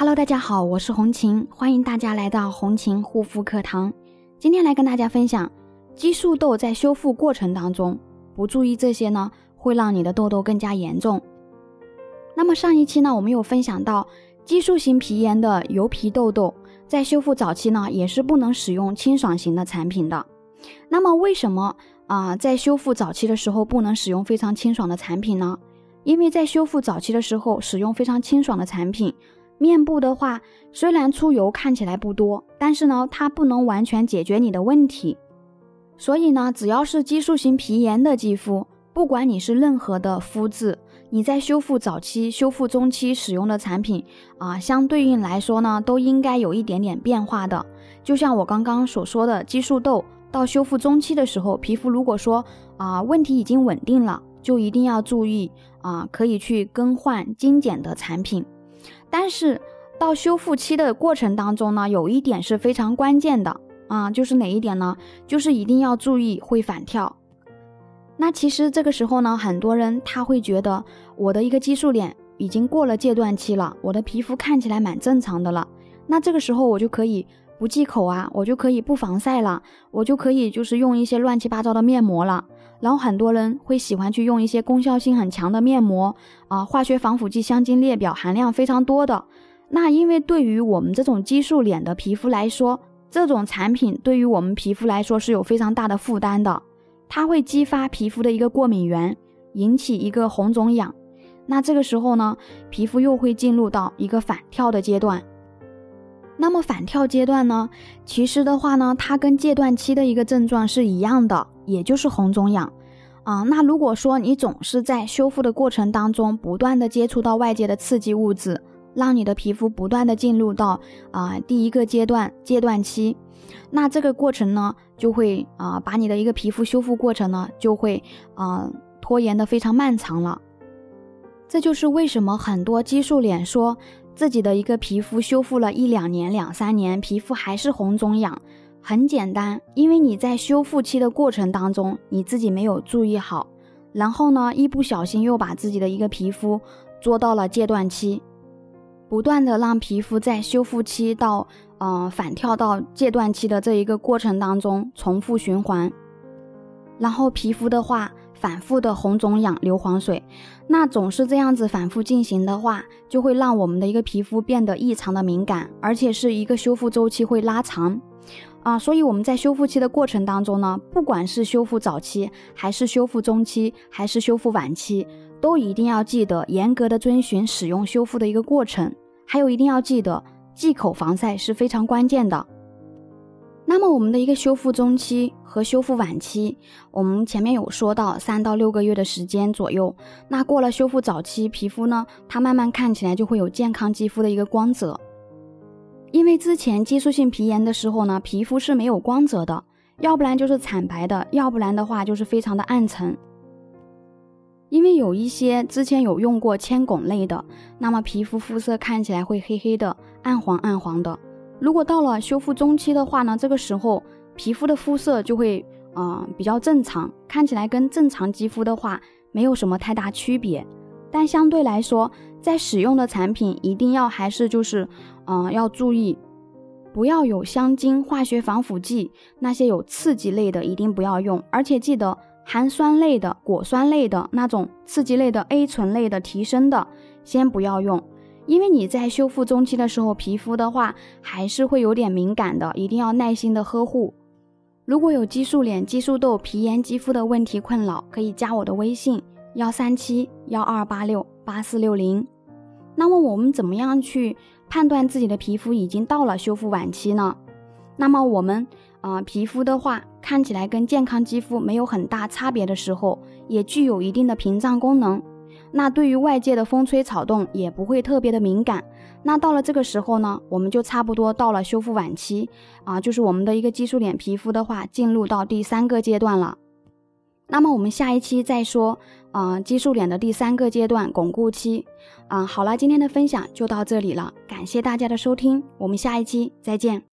Hello，大家好，我是红琴，欢迎大家来到红琴护肤课堂。今天来跟大家分享，激素痘在修复过程当中不注意这些呢，会让你的痘痘更加严重。那么上一期呢，我们有分享到激素型皮炎的油皮痘痘，在修复早期呢，也是不能使用清爽型的产品的。那么为什么啊，在修复早期的时候不能使用非常清爽的产品呢？因为在修复早期的时候，使用非常清爽的产品。面部的话，虽然出油看起来不多，但是呢，它不能完全解决你的问题。所以呢，只要是激素型皮炎的肌肤，不管你是任何的肤质，你在修复早期、修复中期使用的产品啊，相对应来说呢，都应该有一点点变化的。就像我刚刚所说的，激素痘到修复中期的时候，皮肤如果说啊问题已经稳定了，就一定要注意啊，可以去更换精简的产品。但是到修复期的过程当中呢，有一点是非常关键的啊，就是哪一点呢？就是一定要注意会反跳。那其实这个时候呢，很多人他会觉得我的一个激素脸已经过了戒断期了，我的皮肤看起来蛮正常的了。那这个时候我就可以不忌口啊，我就可以不防晒了，我就可以就是用一些乱七八糟的面膜了。然后很多人会喜欢去用一些功效性很强的面膜啊，化学防腐剂、香精列表含量非常多的。那因为对于我们这种激素脸的皮肤来说，这种产品对于我们皮肤来说是有非常大的负担的，它会激发皮肤的一个过敏源，引起一个红肿痒。那这个时候呢，皮肤又会进入到一个反跳的阶段。那么反跳阶段呢，其实的话呢，它跟戒断期的一个症状是一样的。也就是红肿痒，啊，那如果说你总是在修复的过程当中不断的接触到外界的刺激物质，让你的皮肤不断的进入到啊第一个阶段戒断期，那这个过程呢就会啊把你的一个皮肤修复过程呢就会啊拖延的非常漫长了。这就是为什么很多激素脸说自己的一个皮肤修复了一两年两三年，皮肤还是红肿痒。很简单，因为你在修复期的过程当中，你自己没有注意好，然后呢，一不小心又把自己的一个皮肤做到了戒断期，不断的让皮肤在修复期到呃反跳到戒断期的这一个过程当中重复循环，然后皮肤的话反复的红肿痒流黄水，那总是这样子反复进行的话，就会让我们的一个皮肤变得异常的敏感，而且是一个修复周期会拉长。啊，所以我们在修复期的过程当中呢，不管是修复早期，还是修复中期，还是修复晚期，都一定要记得严格的遵循使用修复的一个过程，还有一定要记得忌口防晒是非常关键的。那么我们的一个修复中期和修复晚期，我们前面有说到三到六个月的时间左右。那过了修复早期，皮肤呢，它慢慢看起来就会有健康肌肤的一个光泽。因为之前激素性皮炎的时候呢，皮肤是没有光泽的，要不然就是惨白的，要不然的话就是非常的暗沉。因为有一些之前有用过铅汞类的，那么皮肤肤色看起来会黑黑的、暗黄暗黄的。如果到了修复中期的话呢，这个时候皮肤的肤色就会啊比较正常，看起来跟正常肌肤的话没有什么太大区别。但相对来说，在使用的产品一定要还是就是，嗯，要注意，不要有香精、化学防腐剂那些有刺激类的，一定不要用。而且记得含酸类的、果酸类的那种刺激类的 A 醇类的提升的，先不要用，因为你在修复中期的时候，皮肤的话还是会有点敏感的，一定要耐心的呵护。如果有激素脸、激素痘、皮炎肌肤的问题困扰，可以加我的微信。幺三七幺二八六八四六零，那么我们怎么样去判断自己的皮肤已经到了修复晚期呢？那么我们啊，皮肤的话看起来跟健康肌肤没有很大差别的时候，也具有一定的屏障功能。那对于外界的风吹草动也不会特别的敏感。那到了这个时候呢，我们就差不多到了修复晚期啊，就是我们的一个激素脸皮肤的话，进入到第三个阶段了。那么我们下一期再说，啊，激素脸的第三个阶段巩固期，啊，好了，今天的分享就到这里了，感谢大家的收听，我们下一期再见。